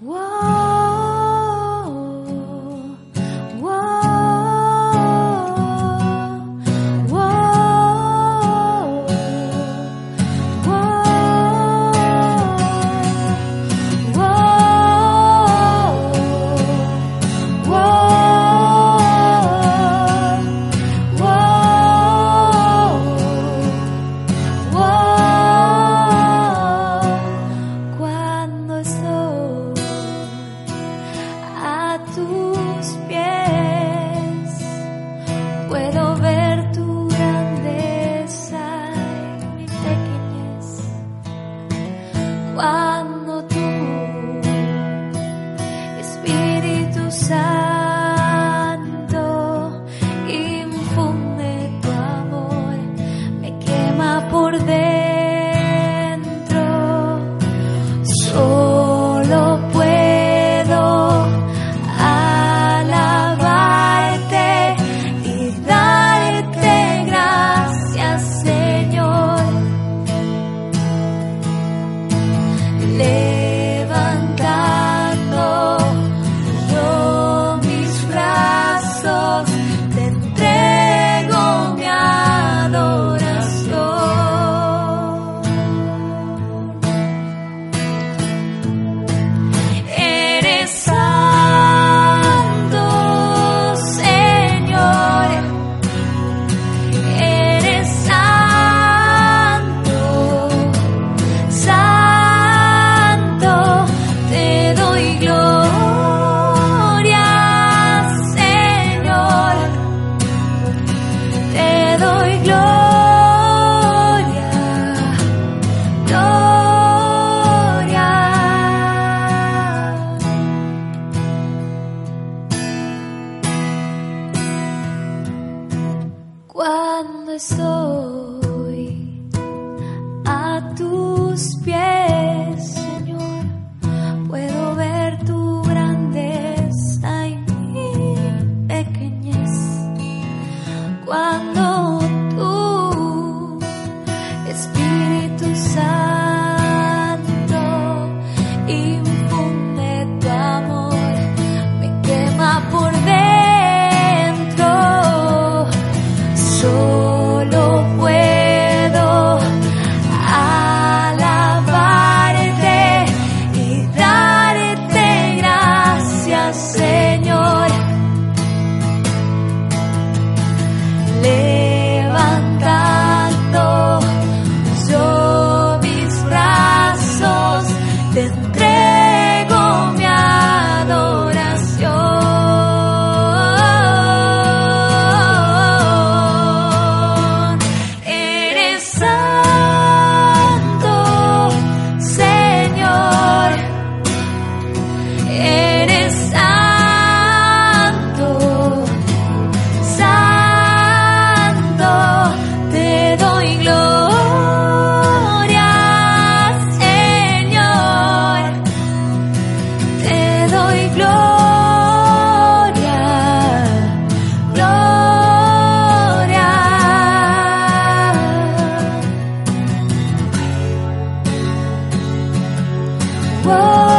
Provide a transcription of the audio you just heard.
Whoa. Tus pies. 我。